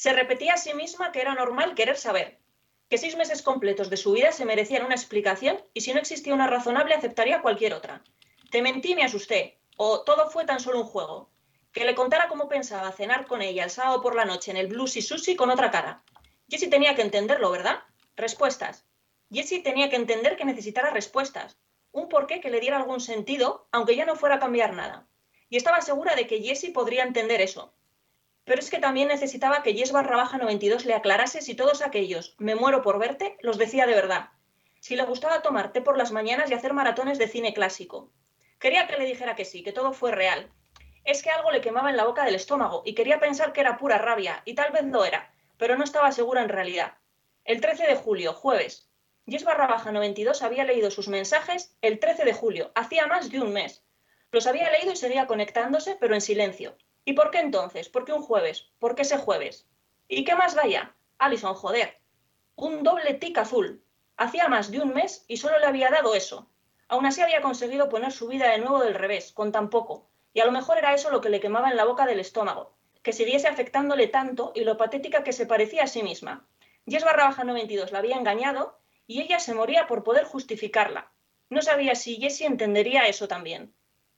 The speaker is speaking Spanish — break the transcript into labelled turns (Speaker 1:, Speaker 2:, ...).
Speaker 1: Se repetía a sí misma que era normal querer saber, que seis meses completos de su vida se merecían una explicación y si no existía una razonable aceptaría cualquier otra. Te mentí, me asusté, o todo fue tan solo un juego. Que le contara cómo pensaba cenar con ella el sábado por la noche en el Blues y Sushi con otra cara. Jessie tenía que entenderlo, ¿verdad? Respuestas. Jessie tenía que entender que necesitara respuestas, un porqué que le diera algún sentido, aunque ya no fuera a cambiar nada. Y estaba segura de que Jessie podría entender eso. Pero es que también necesitaba que Jess barra baja 92 le aclarase si todos aquellos, me muero por verte, los decía de verdad. Si le gustaba tomar té por las mañanas y hacer maratones de cine clásico. Quería que le dijera que sí, que todo fue real. Es que algo le quemaba en la boca del estómago y quería pensar que era pura rabia, y tal vez lo era, pero no estaba segura en realidad. El 13 de julio, jueves, Jess barra baja 92 había leído sus mensajes el 13 de julio, hacía más de un mes. Los había leído y seguía conectándose, pero en silencio. ¿Y por qué entonces? ¿Por qué un jueves? ¿Por qué ese jueves? ¿Y qué más vaya? Alison, joder. Un doble tic azul. Hacía más de un mes y solo le había dado eso. Aún así había conseguido poner su vida de nuevo del revés, con tan poco. Y a lo mejor era eso lo que le quemaba en la boca del estómago, que siguiese afectándole tanto y lo patética que se parecía a sí misma. Jess barra baja 92 la había engañado y ella se moría por poder justificarla. No sabía si Jessie entendería eso también.